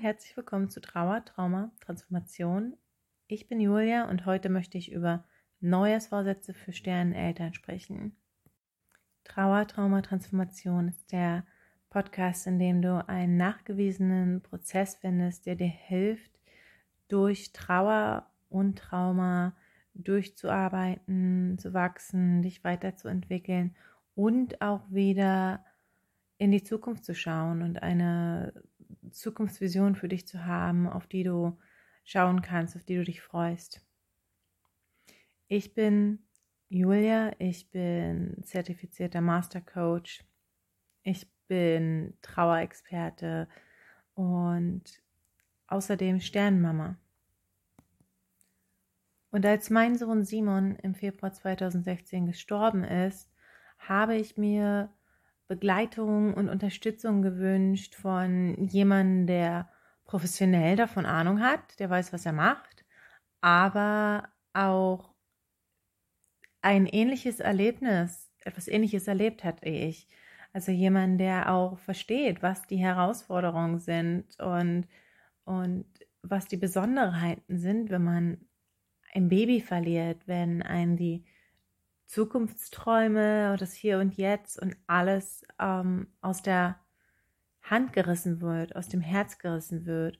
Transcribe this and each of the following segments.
herzlich willkommen zu Trauer, Trauma, Transformation. Ich bin Julia und heute möchte ich über Neujahrsvorsätze für Sterneneltern sprechen. Trauer, Trauma, Transformation ist der Podcast, in dem du einen nachgewiesenen Prozess findest, der dir hilft, durch Trauer und Trauma durchzuarbeiten, zu wachsen, dich weiterzuentwickeln und auch wieder in die Zukunft zu schauen und eine Zukunftsvision für dich zu haben, auf die du schauen kannst, auf die du dich freust. Ich bin Julia, ich bin zertifizierter Master Coach, ich bin Trauerexperte und außerdem Sternenmama. Und als mein Sohn Simon im Februar 2016 gestorben ist, habe ich mir Begleitung und Unterstützung gewünscht von jemandem, der professionell davon Ahnung hat, der weiß, was er macht, aber auch ein ähnliches Erlebnis, etwas ähnliches erlebt hat wie ich. Also jemand, der auch versteht, was die Herausforderungen sind und, und was die Besonderheiten sind, wenn man ein Baby verliert, wenn einen die Zukunftsträume und das Hier und Jetzt und alles ähm, aus der Hand gerissen wird, aus dem Herz gerissen wird.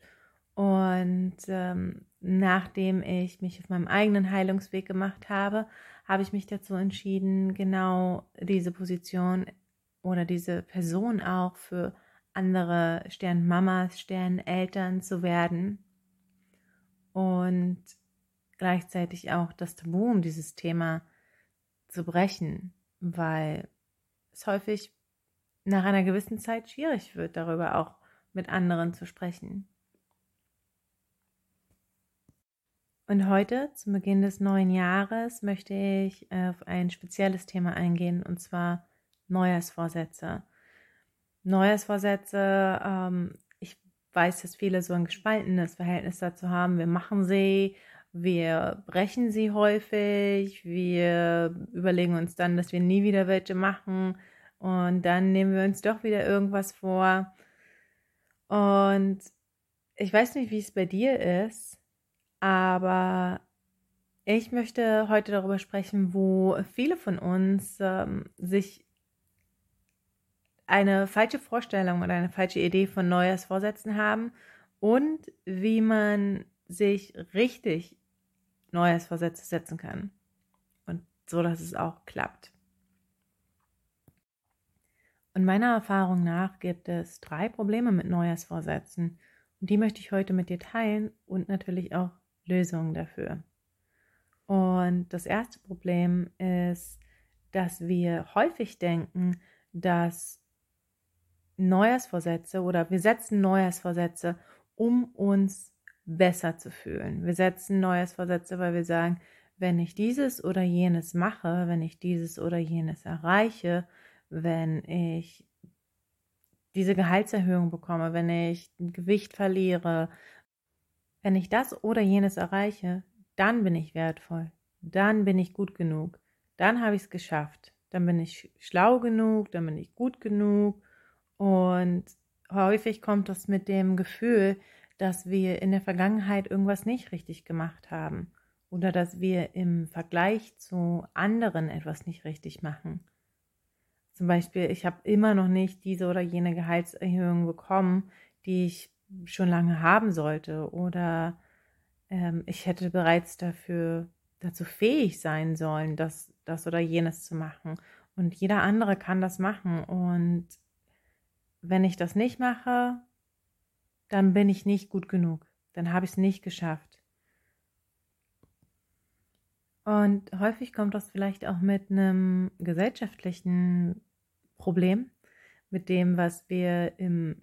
Und ähm, nachdem ich mich auf meinem eigenen Heilungsweg gemacht habe, habe ich mich dazu entschieden, genau diese Position oder diese Person auch für andere Sternmamas, Sterneltern zu werden und gleichzeitig auch das Tabu um dieses Thema zu brechen, weil es häufig nach einer gewissen Zeit schwierig wird, darüber auch mit anderen zu sprechen. Und heute, zum Beginn des neuen Jahres, möchte ich auf ein spezielles Thema eingehen, und zwar Neujahrsvorsätze. Neujahrsvorsätze, ähm, ich weiß, dass viele so ein gespaltenes Verhältnis dazu haben. Wir machen sie wir brechen sie häufig, wir überlegen uns dann, dass wir nie wieder welche machen und dann nehmen wir uns doch wieder irgendwas vor. Und ich weiß nicht, wie es bei dir ist, aber ich möchte heute darüber sprechen, wo viele von uns ähm, sich eine falsche Vorstellung oder eine falsche Idee von Neujahrsvorsätzen haben und wie man sich richtig Neujahrsvorsätze setzen kann. Und so, dass es auch klappt. Und meiner Erfahrung nach gibt es drei Probleme mit Neujahrsvorsätzen. Und die möchte ich heute mit dir teilen und natürlich auch Lösungen dafür. Und das erste Problem ist, dass wir häufig denken, dass Neujahrsvorsätze oder wir setzen Neujahrsvorsätze, um uns besser zu fühlen. Wir setzen Neujahrsvorsätze, weil wir sagen, wenn ich dieses oder jenes mache, wenn ich dieses oder jenes erreiche, wenn ich diese Gehaltserhöhung bekomme, wenn ich Gewicht verliere, wenn ich das oder jenes erreiche, dann bin ich wertvoll, dann bin ich gut genug, dann habe ich es geschafft, dann bin ich schlau genug, dann bin ich gut genug. Und häufig kommt das mit dem Gefühl, dass wir in der Vergangenheit irgendwas nicht richtig gemacht haben oder dass wir im Vergleich zu anderen etwas nicht richtig machen. Zum Beispiel, ich habe immer noch nicht diese oder jene Gehaltserhöhung bekommen, die ich schon lange haben sollte oder ähm, ich hätte bereits dafür dazu fähig sein sollen, das, das oder jenes zu machen. Und jeder andere kann das machen. Und wenn ich das nicht mache, dann bin ich nicht gut genug. Dann habe ich es nicht geschafft. Und häufig kommt das vielleicht auch mit einem gesellschaftlichen Problem, mit dem, was wir im,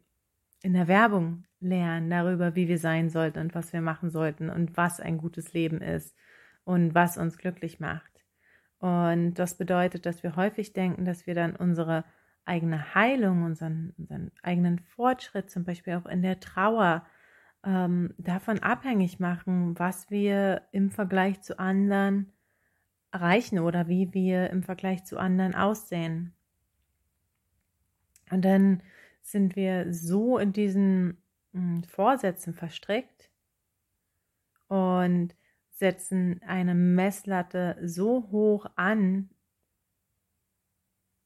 in der Werbung lernen, darüber, wie wir sein sollten und was wir machen sollten und was ein gutes Leben ist und was uns glücklich macht. Und das bedeutet, dass wir häufig denken, dass wir dann unsere eigene Heilung, unseren, unseren eigenen Fortschritt, zum Beispiel auch in der Trauer, ähm, davon abhängig machen, was wir im Vergleich zu anderen erreichen oder wie wir im Vergleich zu anderen aussehen. Und dann sind wir so in diesen hm, Vorsätzen verstrickt und setzen eine Messlatte so hoch an,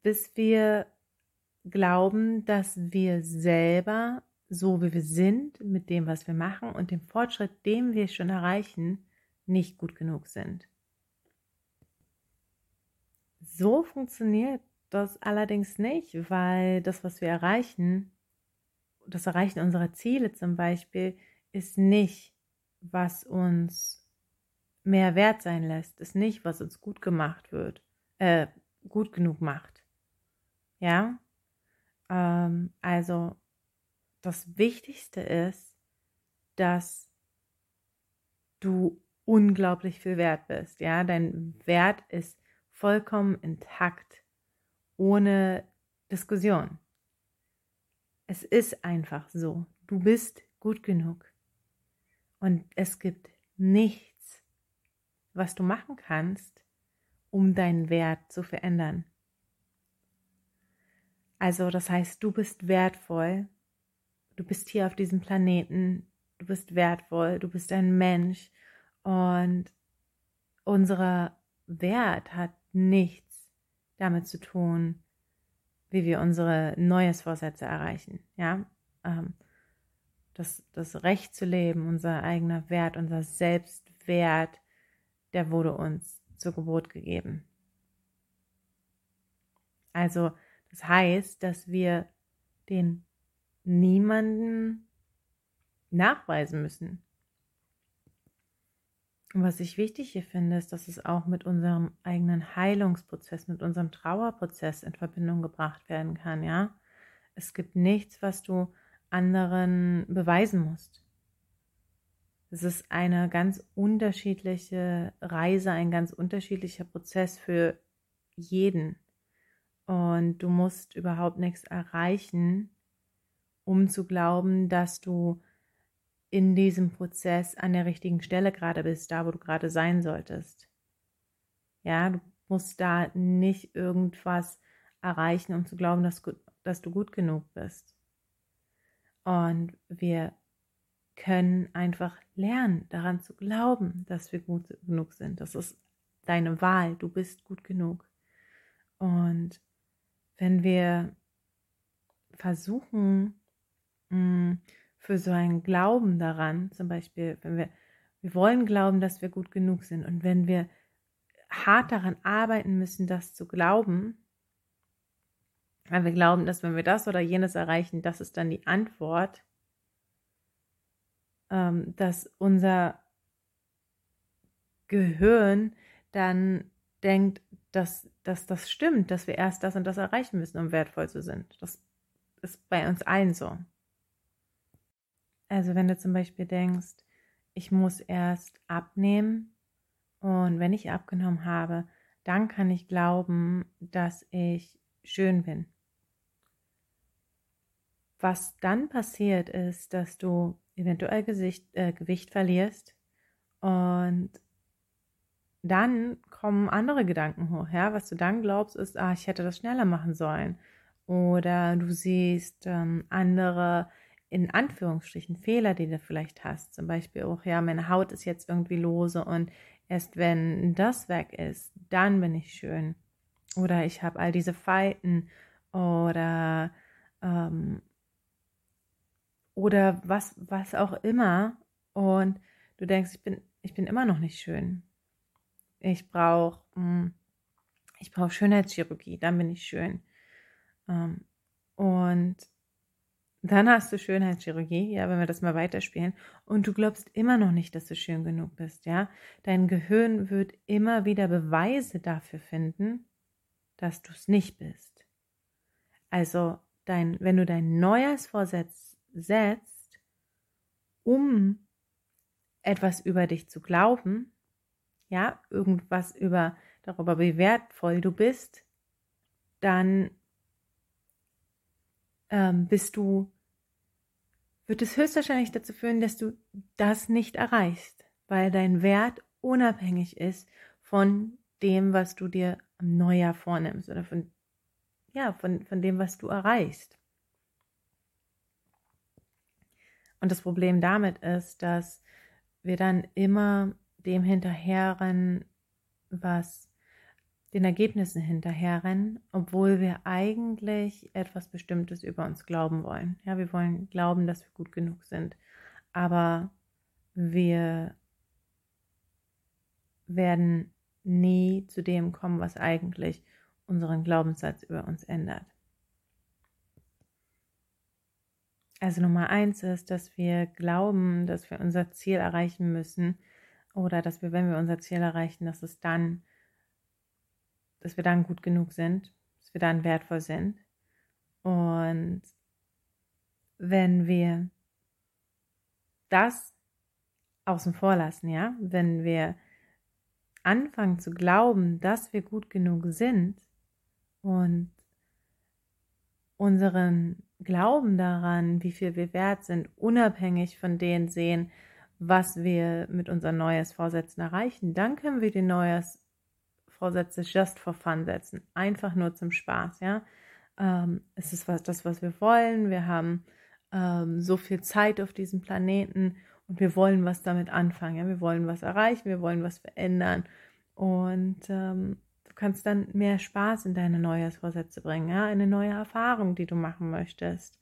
bis wir glauben, dass wir selber, so wie wir sind, mit dem, was wir machen und dem Fortschritt, den wir schon erreichen, nicht gut genug sind. So funktioniert das allerdings nicht, weil das, was wir erreichen, das Erreichen unserer Ziele zum Beispiel, ist nicht, was uns mehr wert sein lässt, ist nicht, was uns gut gemacht wird, äh, gut genug macht. Ja? Ähm, also, das Wichtigste ist, dass du unglaublich viel wert bist. Ja, dein Wert ist vollkommen intakt, ohne Diskussion. Es ist einfach so. Du bist gut genug. Und es gibt nichts, was du machen kannst, um deinen Wert zu verändern. Also das heißt, du bist wertvoll. Du bist hier auf diesem Planeten. Du bist wertvoll. Du bist ein Mensch. Und unser Wert hat nichts damit zu tun, wie wir unsere Neujahrsvorsätze erreichen. Ja, ähm, das, das Recht zu leben, unser eigener Wert, unser Selbstwert, der wurde uns zur Geburt gegeben. Also, das heißt, dass wir den niemanden nachweisen müssen. Und was ich wichtig hier finde, ist, dass es auch mit unserem eigenen Heilungsprozess, mit unserem Trauerprozess in Verbindung gebracht werden kann, ja. Es gibt nichts, was du anderen beweisen musst. Es ist eine ganz unterschiedliche Reise, ein ganz unterschiedlicher Prozess für jeden. Und du musst überhaupt nichts erreichen, um zu glauben, dass du in diesem Prozess an der richtigen Stelle gerade bist, da wo du gerade sein solltest. Ja, du musst da nicht irgendwas erreichen, um zu glauben, dass, dass du gut genug bist. Und wir können einfach lernen, daran zu glauben, dass wir gut genug sind. Das ist deine Wahl. Du bist gut genug. Und wenn wir versuchen, mh, für so einen Glauben daran, zum Beispiel, wenn wir, wir wollen glauben, dass wir gut genug sind. Und wenn wir hart daran arbeiten müssen, das zu glauben, weil wir glauben, dass wenn wir das oder jenes erreichen, das ist dann die Antwort, ähm, dass unser Gehirn dann denkt, dass, dass das stimmt, dass wir erst das und das erreichen müssen, um wertvoll zu sein. Das ist bei uns allen so. Also wenn du zum Beispiel denkst, ich muss erst abnehmen und wenn ich abgenommen habe, dann kann ich glauben, dass ich schön bin. Was dann passiert ist, dass du eventuell Gesicht, äh, Gewicht verlierst und dann kommen andere Gedanken hoch. Ja? Was du dann glaubst, ist, ah, ich hätte das schneller machen sollen. Oder du siehst ähm, andere in Anführungsstrichen Fehler, die du vielleicht hast. Zum Beispiel auch, ja, meine Haut ist jetzt irgendwie lose und erst wenn das weg ist, dann bin ich schön. Oder ich habe all diese Falten oder ähm, oder was, was auch immer. Und du denkst, ich bin, ich bin immer noch nicht schön. Ich brauche hm, ich brauche Schönheitschirurgie, dann bin ich schön. Ähm, und dann hast du Schönheitschirurgie, ja, wenn wir das mal weiterspielen, und du glaubst immer noch nicht, dass du schön genug bist, ja. Dein Gehirn wird immer wieder Beweise dafür finden, dass du es nicht bist. Also, dein, wenn du dein Neujahrsvorsatz setzt, um etwas über dich zu glauben, ja, irgendwas über darüber, wie wertvoll du bist, dann ähm, bist du, wird es höchstwahrscheinlich dazu führen, dass du das nicht erreichst, weil dein Wert unabhängig ist von dem, was du dir am Neujahr vornimmst oder von, ja, von, von dem, was du erreichst. Und das Problem damit ist, dass wir dann immer dem hinterherrennen, was den Ergebnissen hinterherrennen, obwohl wir eigentlich etwas Bestimmtes über uns glauben wollen. Ja, wir wollen glauben, dass wir gut genug sind, aber wir werden nie zu dem kommen, was eigentlich unseren Glaubenssatz über uns ändert. Also Nummer eins ist, dass wir glauben, dass wir unser Ziel erreichen müssen oder dass wir, wenn wir unser Ziel erreichen, dass es dann, dass wir dann gut genug sind, dass wir dann wertvoll sind. Und wenn wir das außen vor lassen, ja, wenn wir anfangen zu glauben, dass wir gut genug sind und unseren Glauben daran, wie viel wir wert sind, unabhängig von denen sehen, was wir mit unseren Neujahrsvorsätzen erreichen, dann können wir die Neujahrsvorsätze just for fun setzen. Einfach nur zum Spaß, ja. Ähm, es ist was, das, was wir wollen. Wir haben ähm, so viel Zeit auf diesem Planeten und wir wollen was damit anfangen. Ja? Wir wollen was erreichen, wir wollen was verändern. Und ähm, kannst dann mehr Spaß in deine Neujahrsvorsätze bringen, ja, eine neue Erfahrung, die du machen möchtest.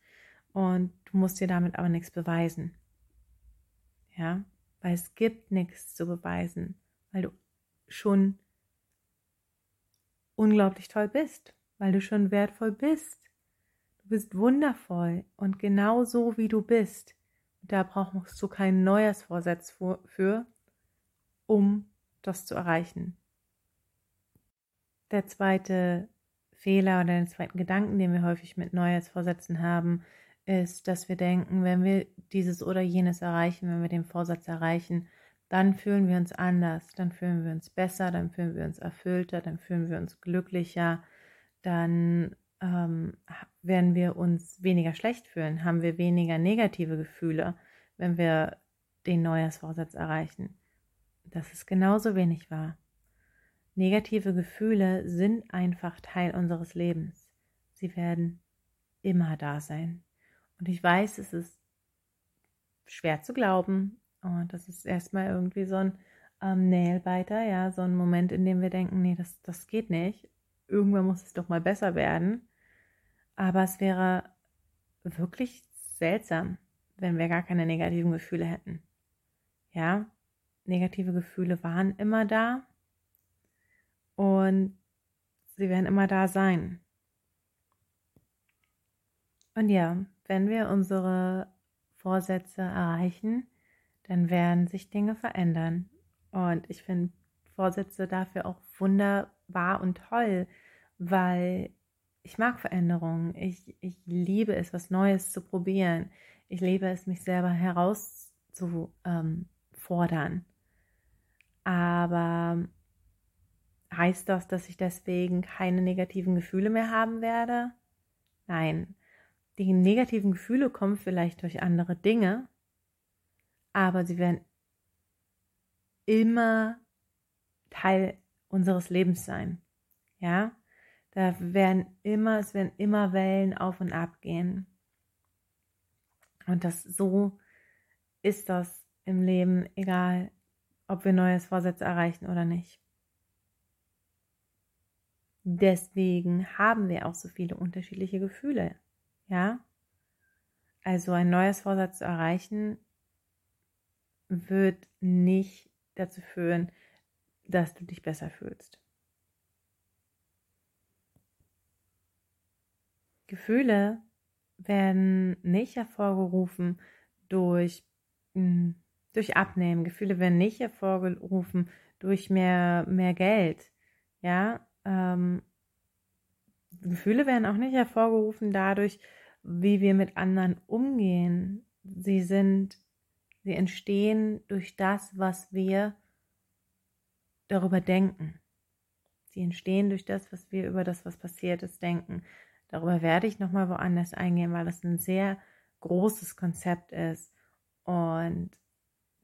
Und du musst dir damit aber nichts beweisen. Ja, weil es gibt nichts zu beweisen, weil du schon unglaublich toll bist, weil du schon wertvoll bist. Du bist wundervoll und genau so wie du bist. Da brauchst du keinen Neujahrsvorsatz für, um das zu erreichen. Der zweite Fehler oder den zweiten Gedanken, den wir häufig mit Neujahrsvorsätzen haben, ist, dass wir denken, wenn wir dieses oder jenes erreichen, wenn wir den Vorsatz erreichen, dann fühlen wir uns anders, dann fühlen wir uns besser, dann fühlen wir uns erfüllter, dann fühlen wir uns glücklicher, dann ähm, werden wir uns weniger schlecht fühlen, haben wir weniger negative Gefühle, wenn wir den Neujahrsvorsatz erreichen. Das ist genauso wenig wahr. Negative Gefühle sind einfach Teil unseres Lebens. Sie werden immer da sein. Und ich weiß, es ist schwer zu glauben. Und das ist erstmal irgendwie so ein ähm, Nailbiter, ja, so ein Moment, in dem wir denken, nee, das, das geht nicht. Irgendwann muss es doch mal besser werden. Aber es wäre wirklich seltsam, wenn wir gar keine negativen Gefühle hätten. Ja, negative Gefühle waren immer da und sie werden immer da sein. Und ja, wenn wir unsere Vorsätze erreichen, dann werden sich Dinge verändern. Und ich finde Vorsätze dafür auch wunderbar und toll, weil ich mag Veränderungen. Ich, ich liebe es, was Neues zu probieren. Ich liebe es, mich selber herauszufordern. Ähm, Aber Heißt das, dass ich deswegen keine negativen Gefühle mehr haben werde? Nein. Die negativen Gefühle kommen vielleicht durch andere Dinge, aber sie werden immer Teil unseres Lebens sein. Ja? Da werden immer, es werden immer Wellen auf und ab gehen. Und das so ist das im Leben, egal ob wir neues Vorsätze erreichen oder nicht. Deswegen haben wir auch so viele unterschiedliche Gefühle. Ja? Also ein neues Vorsatz zu erreichen, wird nicht dazu führen, dass du dich besser fühlst. Gefühle werden nicht hervorgerufen durch, hm, durch Abnehmen. Gefühle werden nicht hervorgerufen durch mehr, mehr Geld. Ja, ähm, Gefühle werden auch nicht hervorgerufen dadurch, wie wir mit anderen umgehen. Sie sind, sie entstehen durch das, was wir darüber denken. Sie entstehen durch das, was wir über das, was passiert ist, denken. Darüber werde ich nochmal woanders eingehen, weil das ein sehr großes Konzept ist. Und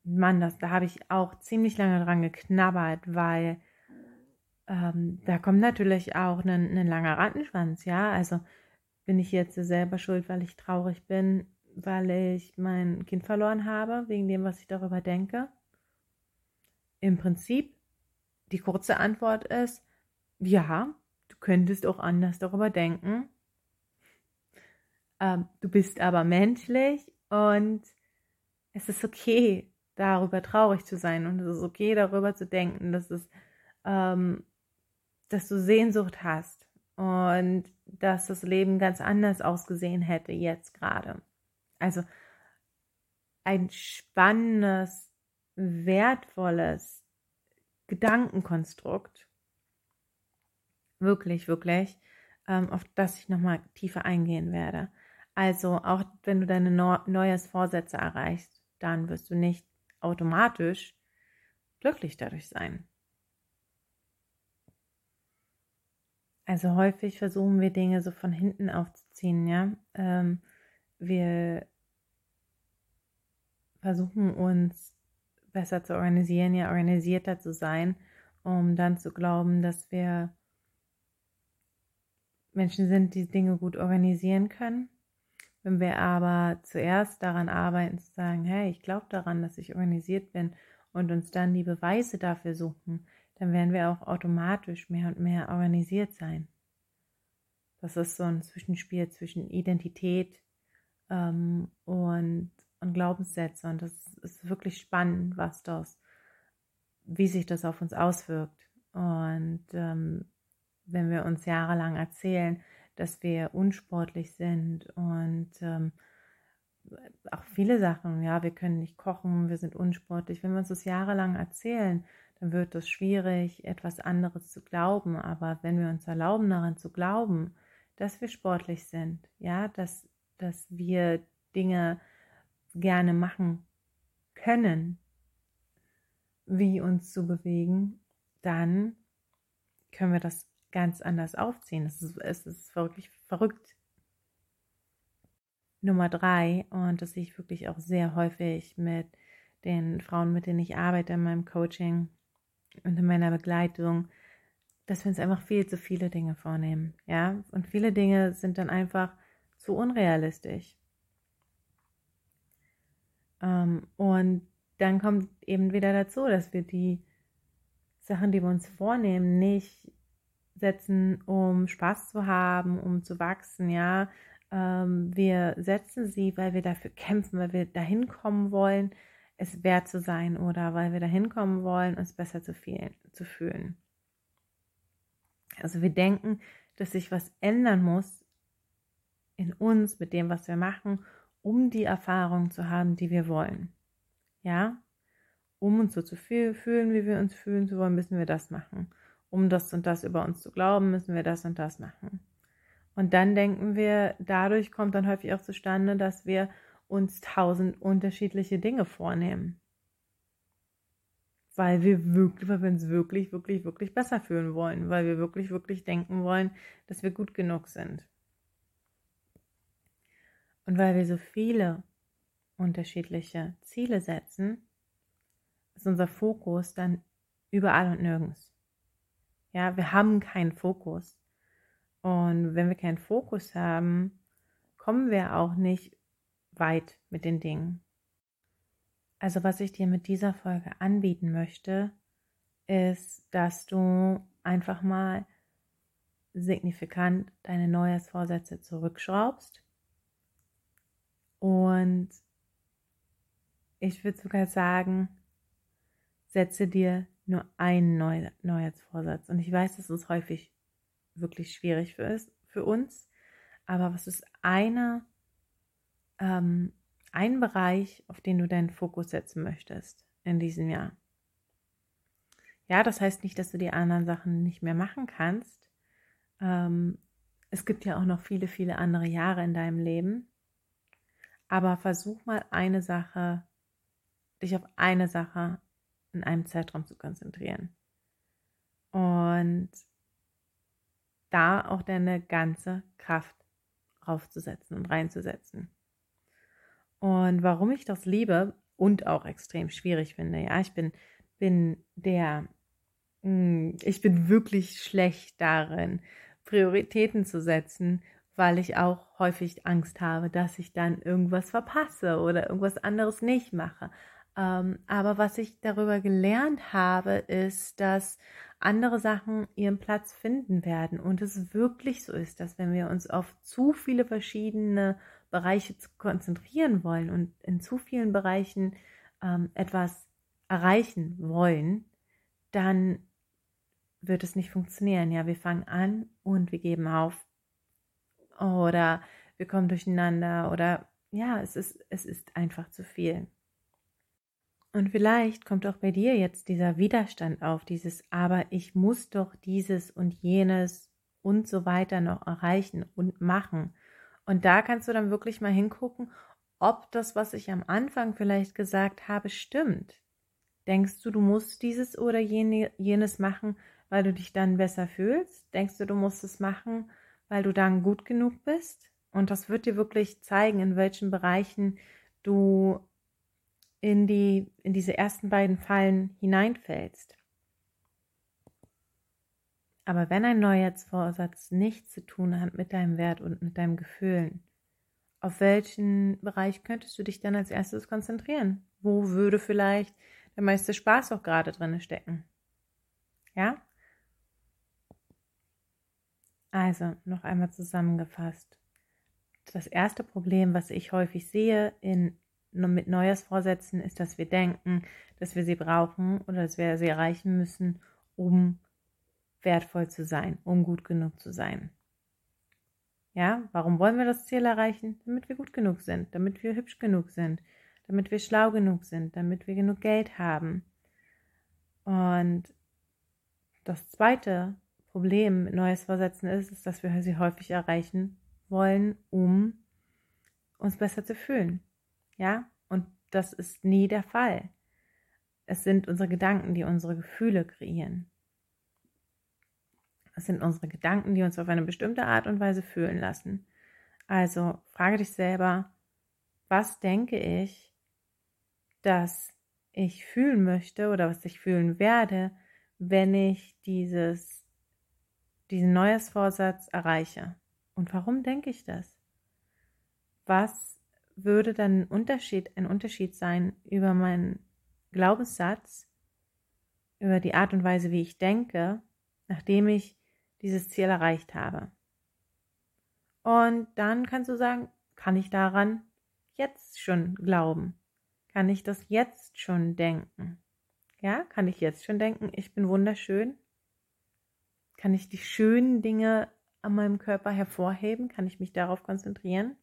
Mann, das, da habe ich auch ziemlich lange dran geknabbert, weil ähm, da kommt natürlich auch ein, ein langer Rattenschwanz, ja. Also bin ich jetzt selber schuld, weil ich traurig bin? weil ich mein Kind verloren habe, wegen dem, was ich darüber denke? Im Prinzip, die kurze Antwort ist, ja, du könntest auch anders darüber denken. Ähm, du bist aber menschlich und es ist okay, darüber traurig zu sein und es ist okay, darüber zu denken, dass es, ähm, dass du Sehnsucht hast und dass das Leben ganz anders ausgesehen hätte jetzt gerade. Also ein spannendes, wertvolles Gedankenkonstrukt. Wirklich, wirklich, ähm, auf das ich nochmal tiefer eingehen werde. Also auch wenn du deine neues Vorsätze erreichst, dann wirst du nicht automatisch glücklich dadurch sein. Also häufig versuchen wir Dinge so von hinten aufzuziehen, ja. Ähm, wir versuchen uns besser zu organisieren, ja organisierter zu sein, um dann zu glauben, dass wir Menschen sind, die Dinge gut organisieren können. Wenn wir aber zuerst daran arbeiten, zu sagen, hey, ich glaube daran, dass ich organisiert bin und uns dann die Beweise dafür suchen, dann werden wir auch automatisch mehr und mehr organisiert sein. Das ist so ein Zwischenspiel zwischen Identität ähm, und, und Glaubenssätze. Und das ist wirklich spannend, was das, wie sich das auf uns auswirkt. Und ähm, wenn wir uns jahrelang erzählen, dass wir unsportlich sind und ähm, auch viele Sachen, ja, wir können nicht kochen, wir sind unsportlich. Wenn wir uns das jahrelang erzählen, dann wird es schwierig, etwas anderes zu glauben. Aber wenn wir uns erlauben, daran zu glauben, dass wir sportlich sind, ja, dass, dass wir Dinge gerne machen können, wie uns zu bewegen, dann können wir das ganz anders aufziehen. Es ist, es ist wirklich verrückt. Nummer drei, und das sehe ich wirklich auch sehr häufig mit den Frauen, mit denen ich arbeite in meinem Coaching und in meiner Begleitung, dass wir uns einfach viel zu viele Dinge vornehmen. Ja, und viele Dinge sind dann einfach zu unrealistisch. Ähm, und dann kommt eben wieder dazu, dass wir die Sachen, die wir uns vornehmen, nicht setzen, um Spaß zu haben, um zu wachsen, ja. Ähm, wir setzen sie, weil wir dafür kämpfen, weil wir dahin kommen wollen, es wert zu sein oder weil wir dahin kommen wollen, uns besser zu, viel, zu fühlen. Also wir denken, dass sich was ändern muss in uns mit dem, was wir machen, um die Erfahrung zu haben, die wir wollen. Ja? Um uns so zu fühlen, wie wir uns fühlen zu wollen, müssen wir das machen um das und das über uns zu glauben, müssen wir das und das machen. Und dann denken wir, dadurch kommt dann häufig auch zustande, dass wir uns tausend unterschiedliche Dinge vornehmen. Weil wir wirklich, weil wir uns wirklich, wirklich, wirklich besser fühlen wollen, weil wir wirklich, wirklich denken wollen, dass wir gut genug sind. Und weil wir so viele unterschiedliche Ziele setzen, ist unser Fokus dann überall und nirgends. Ja, wir haben keinen Fokus. Und wenn wir keinen Fokus haben, kommen wir auch nicht weit mit den Dingen. Also was ich dir mit dieser Folge anbieten möchte, ist, dass du einfach mal signifikant deine Neujahrsvorsätze zurückschraubst. Und ich würde sogar sagen, setze dir nur einen Neu Neujahrsvorsatz. Und ich weiß, dass es häufig wirklich schwierig für, ist, für uns. Aber was ist eine, ähm, ein Bereich, auf den du deinen Fokus setzen möchtest in diesem Jahr? Ja, das heißt nicht, dass du die anderen Sachen nicht mehr machen kannst. Ähm, es gibt ja auch noch viele, viele andere Jahre in deinem Leben. Aber versuch mal eine Sache, dich auf eine Sache in einem Zeitraum zu konzentrieren. Und da auch deine ganze Kraft draufzusetzen und reinzusetzen. Und warum ich das liebe und auch extrem schwierig finde, ja, ich bin, bin der, hm, ich bin wirklich schlecht darin, Prioritäten zu setzen, weil ich auch häufig Angst habe, dass ich dann irgendwas verpasse oder irgendwas anderes nicht mache. Ähm, aber was ich darüber gelernt habe, ist, dass andere Sachen ihren Platz finden werden und es wirklich so ist, dass wenn wir uns auf zu viele verschiedene Bereiche konzentrieren wollen und in zu vielen Bereichen ähm, etwas erreichen wollen, dann wird es nicht funktionieren. Ja, wir fangen an und wir geben auf oder wir kommen durcheinander oder ja, es ist, es ist einfach zu viel. Und vielleicht kommt auch bei dir jetzt dieser Widerstand auf, dieses, aber ich muss doch dieses und jenes und so weiter noch erreichen und machen. Und da kannst du dann wirklich mal hingucken, ob das, was ich am Anfang vielleicht gesagt habe, stimmt. Denkst du, du musst dieses oder jenes machen, weil du dich dann besser fühlst? Denkst du, du musst es machen, weil du dann gut genug bist? Und das wird dir wirklich zeigen, in welchen Bereichen du in, die, in diese ersten beiden Fallen hineinfällst. Aber wenn ein Neujahrsvorsatz nichts zu tun hat mit deinem Wert und mit deinem Gefühlen, auf welchen Bereich könntest du dich dann als erstes konzentrieren? Wo würde vielleicht der meiste Spaß auch gerade drin stecken? Ja? Also, noch einmal zusammengefasst. Das erste Problem, was ich häufig sehe in mit Neujahrsvorsätzen ist, dass wir denken, dass wir sie brauchen oder dass wir sie erreichen müssen, um wertvoll zu sein, um gut genug zu sein. Ja, warum wollen wir das Ziel erreichen? Damit wir gut genug sind, damit wir hübsch genug sind, damit wir schlau genug sind, damit wir genug Geld haben. Und das zweite Problem mit Neujahrsvorsätzen ist, ist, dass wir sie häufig erreichen wollen, um uns besser zu fühlen, ja, und das ist nie der Fall. Es sind unsere Gedanken, die unsere Gefühle kreieren. Es sind unsere Gedanken, die uns auf eine bestimmte Art und Weise fühlen lassen. Also frage dich selber, was denke ich, dass ich fühlen möchte oder was ich fühlen werde, wenn ich dieses, diesen Neujahrsvorsatz erreiche? Und warum denke ich das? Was würde dann ein Unterschied, ein Unterschied sein über meinen Glaubenssatz, über die Art und Weise, wie ich denke, nachdem ich dieses Ziel erreicht habe. Und dann kannst du sagen, kann ich daran jetzt schon glauben? Kann ich das jetzt schon denken? Ja, kann ich jetzt schon denken, ich bin wunderschön? Kann ich die schönen Dinge an meinem Körper hervorheben? Kann ich mich darauf konzentrieren?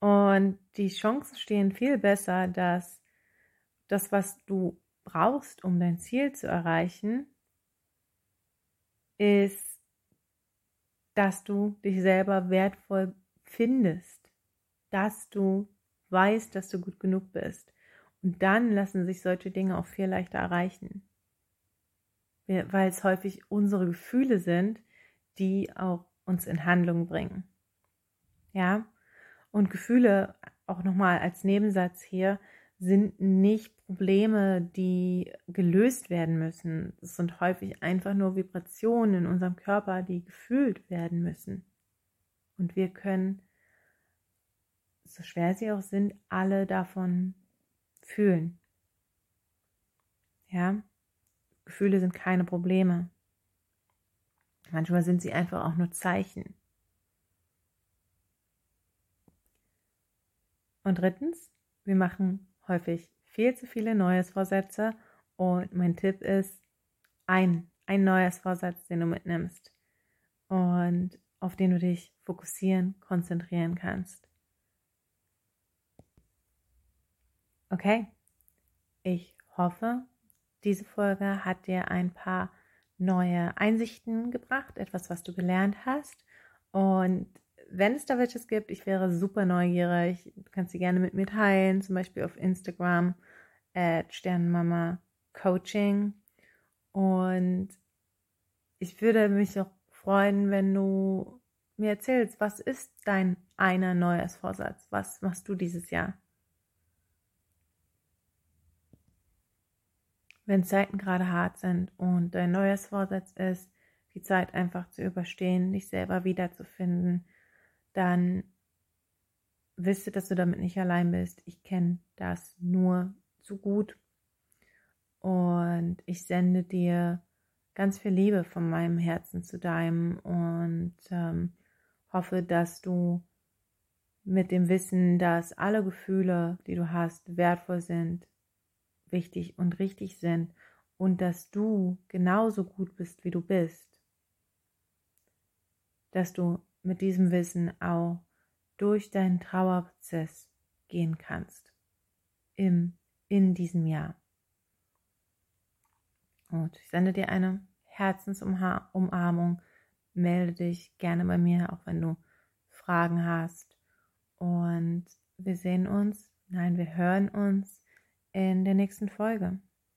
Und die Chancen stehen viel besser, dass das, was du brauchst, um dein Ziel zu erreichen, ist, dass du dich selber wertvoll findest, dass du weißt, dass du gut genug bist. Und dann lassen sich solche Dinge auch viel leichter erreichen. Weil es häufig unsere Gefühle sind, die auch uns in Handlung bringen. Ja, und Gefühle, auch nochmal als Nebensatz hier, sind nicht Probleme, die gelöst werden müssen. Es sind häufig einfach nur Vibrationen in unserem Körper, die gefühlt werden müssen. Und wir können, so schwer sie auch sind, alle davon fühlen. Ja, Gefühle sind keine Probleme. Manchmal sind sie einfach auch nur Zeichen. Und drittens, wir machen häufig viel zu viele Neujahrsvorsätze und mein Tipp ist, ein, ein Neujahrsvorsatz, den du mitnimmst und auf den du dich fokussieren, konzentrieren kannst. Okay, ich hoffe, diese Folge hat dir ein paar neue Einsichten gebracht, etwas, was du gelernt hast. Und wenn es da welches gibt, ich wäre super neugierig. Du kannst sie gerne mit mir teilen, zum Beispiel auf Instagram at Sternenmama Coaching. Und ich würde mich auch freuen, wenn du mir erzählst, was ist dein einer Neujahrsvorsatz? Was machst du dieses Jahr? Wenn Zeiten gerade hart sind und dein Neujahrsvorsatz ist, die Zeit einfach zu überstehen, dich selber wiederzufinden, dann wisse, dass du damit nicht allein bist. Ich kenne das nur zu gut. Und ich sende dir ganz viel Liebe von meinem Herzen zu deinem und ähm, hoffe, dass du mit dem Wissen, dass alle Gefühle, die du hast, wertvoll sind, wichtig und richtig sind und dass du genauso gut bist, wie du bist, dass du mit diesem Wissen auch durch deinen Trauerprozess gehen kannst im, in diesem Jahr. Und ich sende dir eine Herzensumarmung. Melde dich gerne bei mir, auch wenn du Fragen hast. Und wir sehen uns, nein, wir hören uns in der nächsten Folge.